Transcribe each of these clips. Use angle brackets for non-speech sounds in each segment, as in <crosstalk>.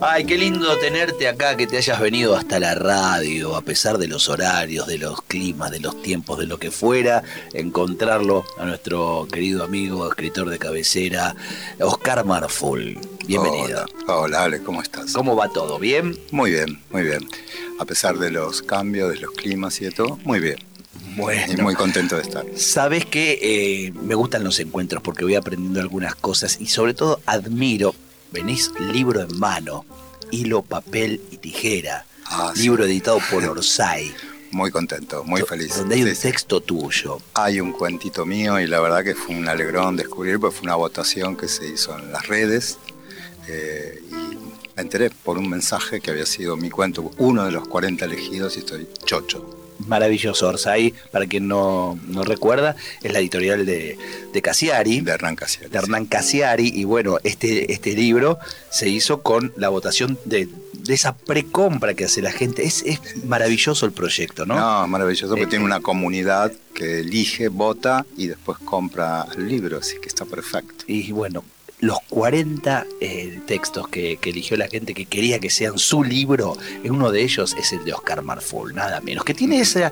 Ay, qué lindo tenerte acá, que te hayas venido hasta la radio, a pesar de los horarios, de los climas, de los tiempos, de lo que fuera, encontrarlo a nuestro querido amigo, escritor de cabecera, Oscar Marful. Bienvenido. Hola, hola Ale, ¿cómo estás? ¿Cómo va todo? ¿Bien? Muy bien, muy bien. A pesar de los cambios, de los climas y de todo, muy bien. Bueno. Y muy contento de estar. Sabes que eh, me gustan los encuentros porque voy aprendiendo algunas cosas y sobre todo admiro, venís libro en mano, hilo, papel y tijera. Ah, sí. libro editado por Orsay. <laughs> Muy contento, muy feliz. Donde hay un Sí, sí. texto tuyo. Hay un cuentito mío y la verdad que fue un alegrón descubrir, porque fue una votación que se hizo en las redes eh, y me enteré por un mensaje que había sido mi cuento, uno de los 40 elegidos y estoy chocho. Maravilloso Orsay, para quien no, no recuerda, es la editorial de, de Cassiari. De Hernán Casiari. de Hernán Cassiari y bueno, este, este libro se hizo con la votación de, de esa precompra que hace la gente. Es, es maravilloso el proyecto, ¿no? No, maravilloso, porque Eh, tiene una comunidad que elige, vota y después compra el libro, así que está perfecto. Y bueno, los 40 eh, textos que, que eligió la gente que quería que sean su libro, eh, uno de ellos es el de Oscar Marful, nada menos, que tiene esa,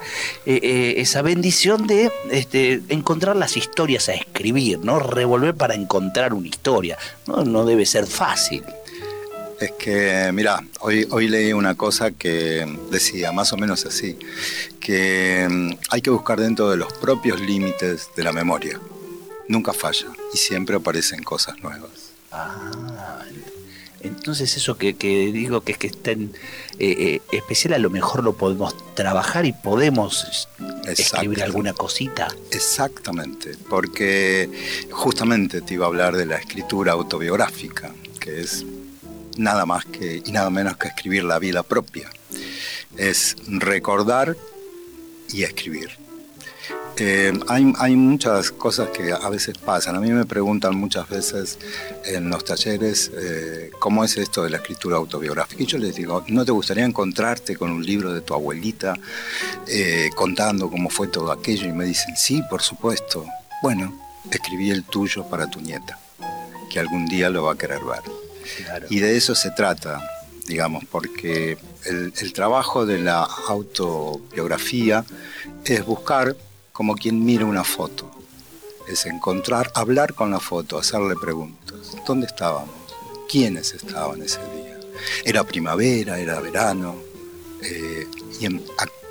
eh, eh, esa bendición de este, encontrar las historias a escribir, ¿no? Revolver para encontrar una historia. No, no debe ser fácil. Es que, mira, hoy, hoy leí una cosa que decía más o menos así, que mm, hay que buscar dentro de los propios límites de la memoria. Nunca falla y siempre aparecen cosas nuevas. Ah, entonces eso que, que digo que es que está en eh, eh, especial a lo mejor lo podemos trabajar y podemos escribir alguna cosita. Exactamente, porque justamente te iba a hablar de la escritura autobiográfica, que es nada más que y nada menos que escribir la vida propia. Es recordar y escribir. Eh, hay, hay muchas cosas que a veces pasan. A mí me preguntan muchas veces en los talleres eh, cómo es esto de la escritura autobiográfica. Y yo les digo, ¿no te gustaría encontrarte con un libro de tu abuelita eh, contando cómo fue todo aquello? Y me dicen, sí, por supuesto. Bueno, escribí el tuyo para tu nieta, que algún día lo va a querer ver. Claro. Y de eso se trata, digamos, porque el, el trabajo de la autobiografía es buscar como quien mira una foto, es encontrar, hablar con la foto, hacerle preguntas. ¿Dónde estábamos? ¿Quiénes estaban ese día? ¿Era primavera? ¿Era verano? Eh, y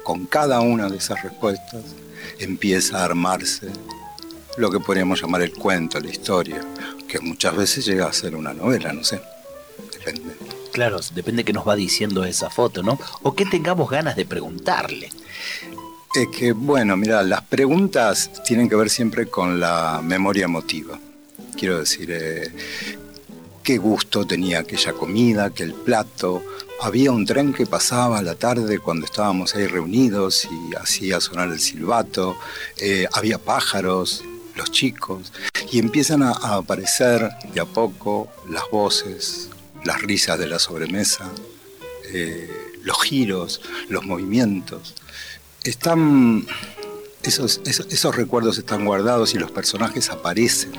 con cada una de esas respuestas empieza a armarse lo que podríamos llamar el cuento, la historia, que muchas veces llega a ser una novela, no sé, depende. Claro, depende que nos va diciendo esa foto, ¿no? O que tengamos ganas de preguntarle. Es que, bueno, mira, las preguntas tienen que ver siempre con la memoria emotiva. Quiero decir, eh, qué gusto tenía aquella comida, aquel plato. Había un tren que pasaba a la tarde cuando estábamos ahí reunidos y hacía sonar el silbato. Eh, había pájaros, los chicos. Y empiezan a, aparecer de a poco las voces, las risas de la sobremesa, eh, los giros, los movimientos están esos, esos, esos recuerdos están guardados y los personajes aparecen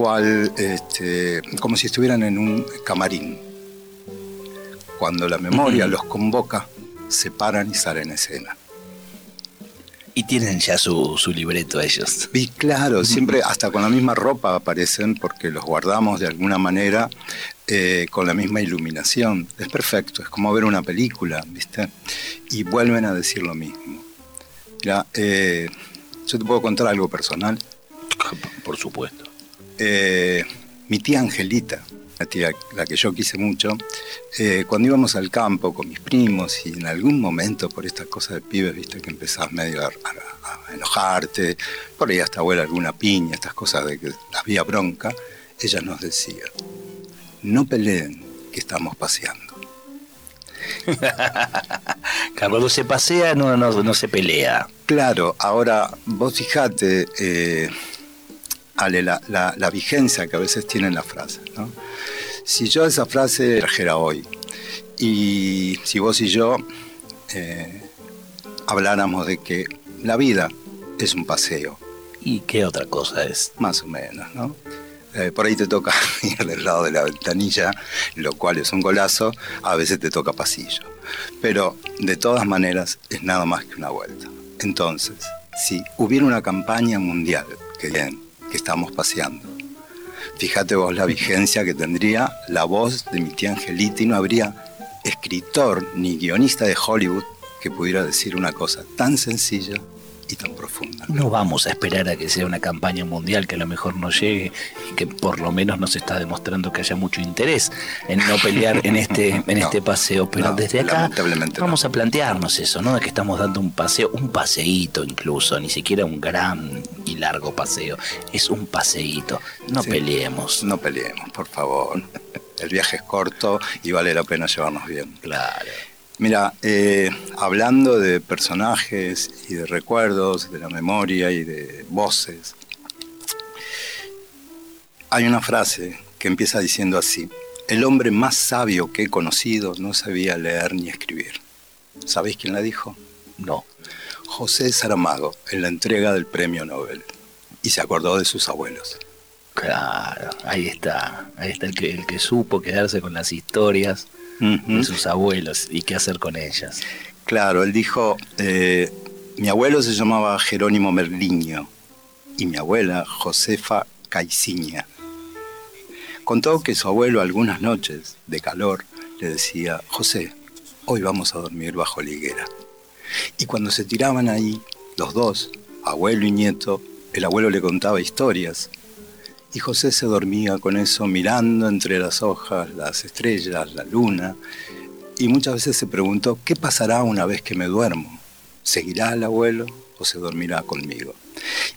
cual, este, como si estuvieran en un camarín. Cuando la memoria los convoca, se paran y salen a escena. Y tienen ya su, su libreto ellos. Y claro, siempre hasta con la misma ropa aparecen porque los guardamos de alguna manera eh, con la misma iluminación. Es perfecto, es como ver una película, ¿viste? Y vuelven a decir lo mismo. Mira, eh, yo te puedo contar algo personal. Por supuesto. Eh, mi tía Angelita, la tía la que yo quise mucho, eh, cuando íbamos al campo con mis primos y en algún momento por estas cosas de pibes, viste que empezás medio a, a- a enojarte, por ahí hasta huele alguna piña, estas cosas de que había bronca, ella nos decía, no peleen, que estamos paseando. <laughs> Cuando se pasea no, no, no se pelea. Claro, ahora vos fijate, eh, Ale, la, la- la vigencia que a veces tienen las frases. ¿no? Si yo esa frase trajera hoy, y si vos y yo eh, habláramos de que la vida es un paseo, ¿Y qué otra cosa es? más o menos, ¿no? Eh, por ahí te toca <laughs> ir del lado de la ventanilla, lo cual es un golazo, a veces te toca pasillo. Pero de todas maneras es nada más que una vuelta. Entonces, si hubiera una campaña mundial, que bien, que estamos paseando, fíjate vos la vigencia que tendría la voz de mi tía Angelita y no habría escritor ni guionista de Hollywood que pudiera decir una cosa tan sencilla y tan profunda. No vamos a esperar a que sea una campaña mundial que a lo mejor no llegue y que por lo menos nos está demostrando que haya mucho interés en no pelear en este, <laughs> en No, este paseo. Pero no, desde acá lamentablemente no. vamos a plantearnos eso, ¿no? De que estamos dando un paseo, un paseíto incluso, ni siquiera un gran largo paseo. Es un paseíto. No Sí. peleemos. No peleemos, por favor. El viaje es corto y vale la pena llevarnos bien. Claro. Mira, eh, hablando de personajes y de recuerdos, de la memoria y de voces, hay una frase que empieza diciendo así, el hombre más sabio que he conocido no sabía leer ni escribir. ¿Sabéis quién la dijo? No. José Saramago, en la entrega del premio Nobel. Y se acordó de sus abuelos. Claro, ahí está. Ahí está el que, el que supo quedarse con las historias de sus abuelos y qué hacer con ellas. Claro, él dijo, eh, mi abuelo se llamaba Jerónimo Merliño y mi abuela Josefa Caiciña. Contó que su abuelo algunas noches de calor le decía, José, hoy vamos a dormir bajo la higuera. Y cuando se tiraban ahí, los dos, abuelo y nieto, el abuelo le contaba historias. Y José se dormía con eso mirando entre las hojas, las estrellas, la luna, y muchas veces se preguntó, ¿qué pasará una vez que me duermo? ¿Seguirá el abuelo o se dormirá conmigo?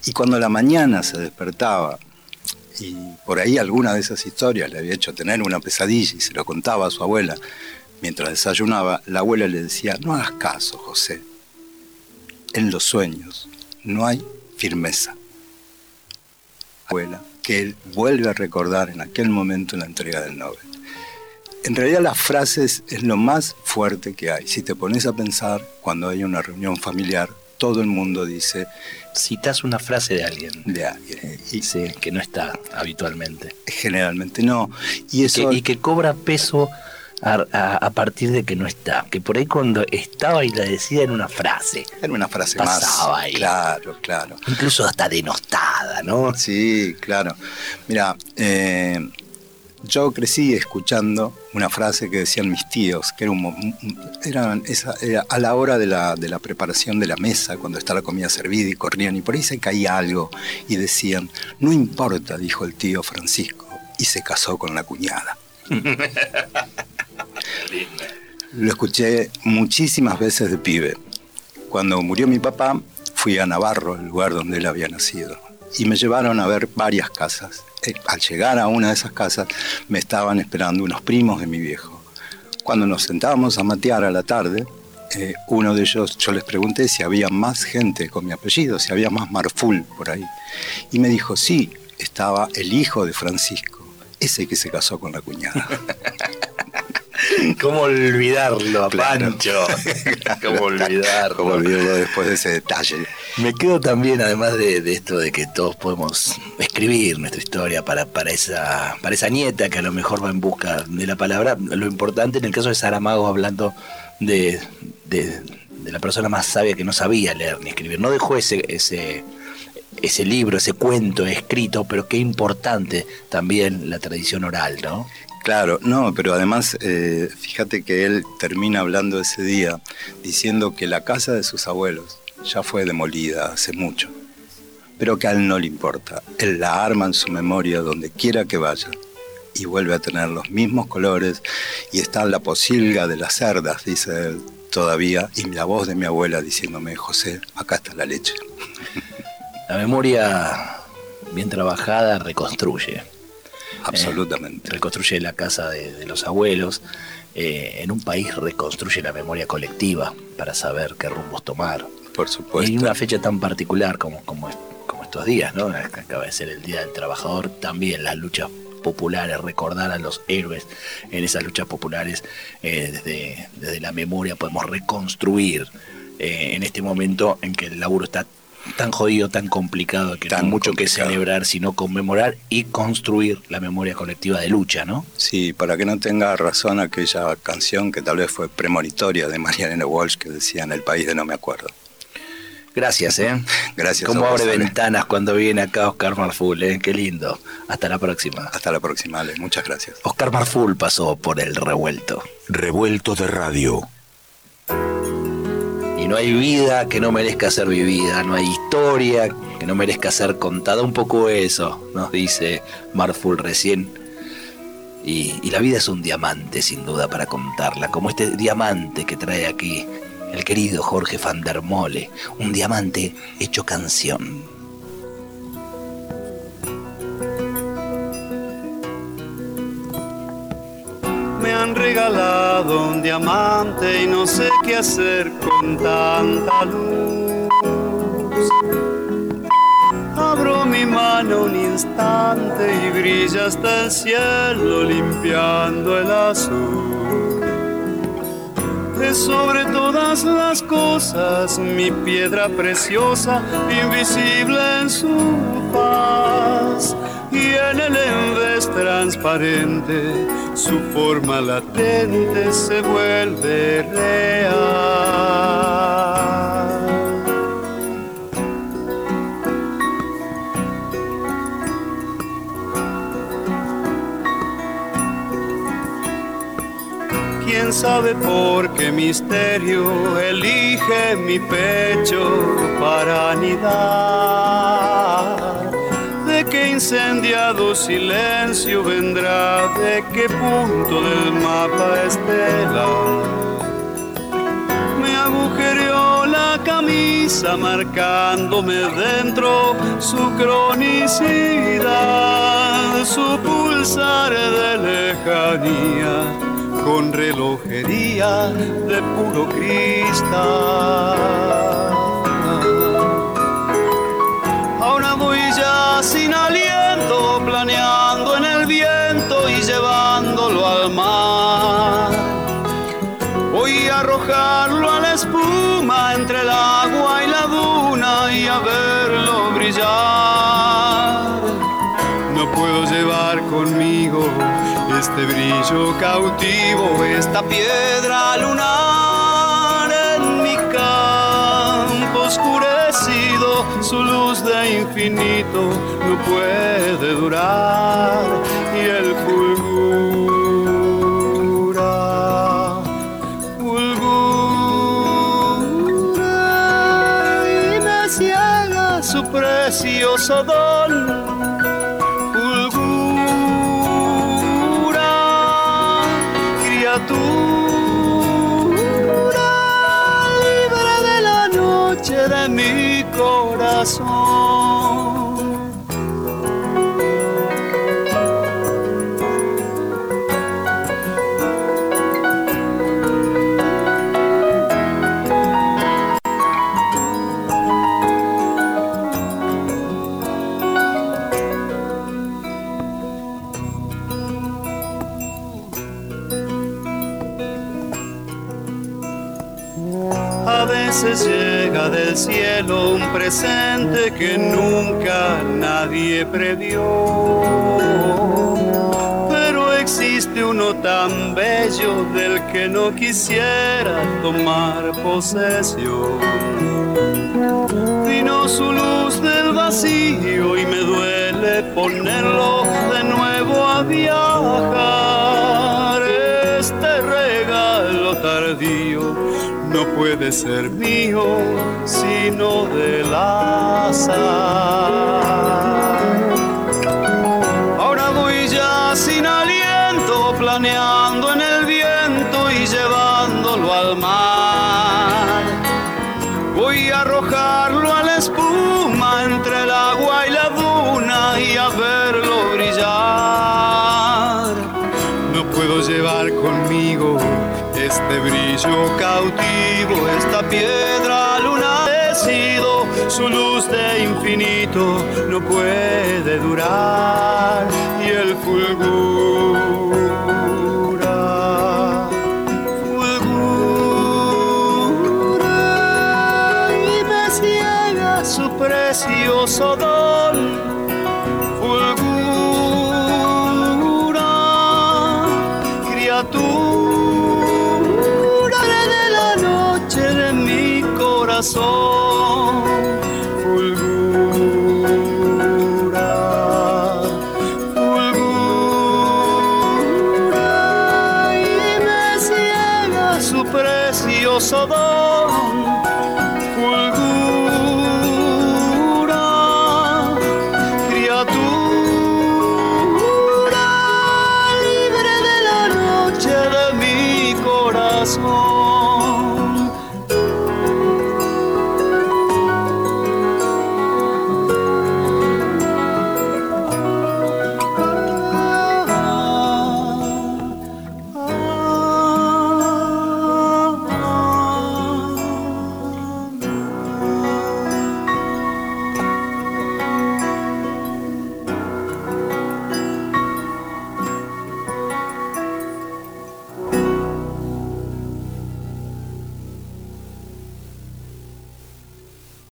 Y cuando la mañana se despertaba, y por ahí alguna de esas historias le había hecho tener una pesadilla y se lo contaba a su abuela, mientras desayunaba, la abuela le decía, no hagas caso, José, en los sueños no hay firmeza. Abuela, que él vuelve a recordar en aquel momento en la entrega del Nobel. En realidad las frases es lo más fuerte que hay. Si te pones a pensar, cuando hay una reunión familiar, todo el mundo dice Citas una frase de alguien de alguien. Y sí, que no está habitualmente. generalmente no. Y Que- eso y que cobra peso a, a- a partir de que no está. Que por ahí cuando estaba y la decía en una frase, era una frase pasaba más. ahí. Claro, claro. incluso hasta denostada, ¿no? Sí, claro. Mira, eh, yo crecí escuchando una frase que decían mis tíos, que era, un, eran esa- era a la hora de la, de la preparación de la mesa, cuando está la comida servida y corrían, y por ahí se caía algo, y decían, no importa, dijo el tío Francisco, y se casó con la cuñada. <laughs> Lo escuché muchísimas veces de pibe. Cuando murió mi papá, fui a Navarro, el lugar donde él había nacido, y me llevaron a ver varias casas. Eh, Al llegar a una de esas casas, me estaban esperando unos primos de mi viejo. Cuando nos sentábamos a matear a la tarde, eh, uno de ellos, yo les pregunté si había más gente con mi apellido, si había más Marful por ahí. Y me dijo, sí, estaba el hijo de Francisco, ese que se casó con la cuñada. <laughs> <laughs> ¿Cómo olvidarlo a. Pancho? <laughs> ¿Cómo olvidarlo? Como olvidarlo después de ese detalle. Me quedo también, además de, de esto de que todos podemos escribir nuestra historia para, para, esa, para esa nieta que a lo mejor va en busca de la palabra, lo importante en el caso de Saramago, hablando de, de- de la persona más sabia que no sabía leer ni escribir, no dejó ese, ese, ese libro, ese cuento escrito, pero qué importante también la tradición oral, ¿no? Claro, no, pero además, eh, fíjate que él termina hablando ese día diciendo que la casa de sus abuelos ya fue demolida hace mucho, pero que a él no le importa. Él la arma en su memoria donde quiera que vaya y vuelve a tener los mismos colores y está la posilga de las cerdas, dice él todavía, y la voz de mi abuela diciéndome, José, acá está la leche. La memoria bien trabajada reconstruye. Absolutamente. reconstruye la casa de, los abuelos. en un país reconstruye la memoria colectiva para saber qué rumbos tomar. Por supuesto. Y una fecha tan particular como, como, como estos días, ¿no? Acaba de ser el Día del Trabajador, también las luchas populares, recordar a los héroes en esas luchas populares eh, desde, desde, la memoria podemos reconstruir eh, en este momento en que el laburo está tan jodido, tan complicado, que no hay mucho que celebrar, sino conmemorar y construir la memoria colectiva de lucha, ¿no? Sí, para que no tenga razón aquella canción que tal vez fue premonitoria de Marianne Walsh que decía en el país de no me acuerdo. Gracias, ¿eh? <laughs> Gracias. Como abre ventanas cuando viene acá Oscar Marful, ¿eh? Qué lindo. Hasta la próxima. Hasta la próxima, Ale. Muchas gracias. Oscar Marful pasó por el revuelto. Revuelto de radio. Y no hay vida que no merezca ser vivida, no hay historia que no merezca ser contada. Un poco eso, nos dice Marful recién. Y, y la vida es un diamante, sin duda, para contarla, como este diamante que trae aquí el querido Jorge van der Mole, un diamante hecho canción. Regalado un diamante y no sé qué hacer con tanta luz. Abro mi mano un instante y brilla hasta el cielo limpiando el azul sobre todas las cosas mi piedra preciosa, invisible en su paz. Y en el envés transparente, su forma latente se vuelve real. sabe por qué misterio elige mi pecho para anidar. Incendiado silencio vendrá, de qué punto del mapa estela. Me agujereó la camisa marcándome dentro su cronicidad, su pulsar de lejanía con relojería de puro cristal. Ya sin aliento, planeando en el viento y llevándolo al mar. Voy a arrojarlo a la espuma entre el agua y la duna y a verlo brillar. No puedo llevar conmigo este brillo cautivo, esta piedra lunar en mi campo su luz de infinito no puede durar y el fulgura, fulgura y me ciega su precioso don. Libre de mi corazón. Llega del cielo un presente que nunca nadie previó. Pero existe uno tan bello del que no quisiera tomar posesión. Vino su luz del vacío y me duele ponerlo de nuevo a viajar. Este regalo tardío no puede ser mío sino del azar. Esta piedra luna sido su luz de infinito no puede durar y el fulgura, fulgura y me ciega su precioso don fulgura,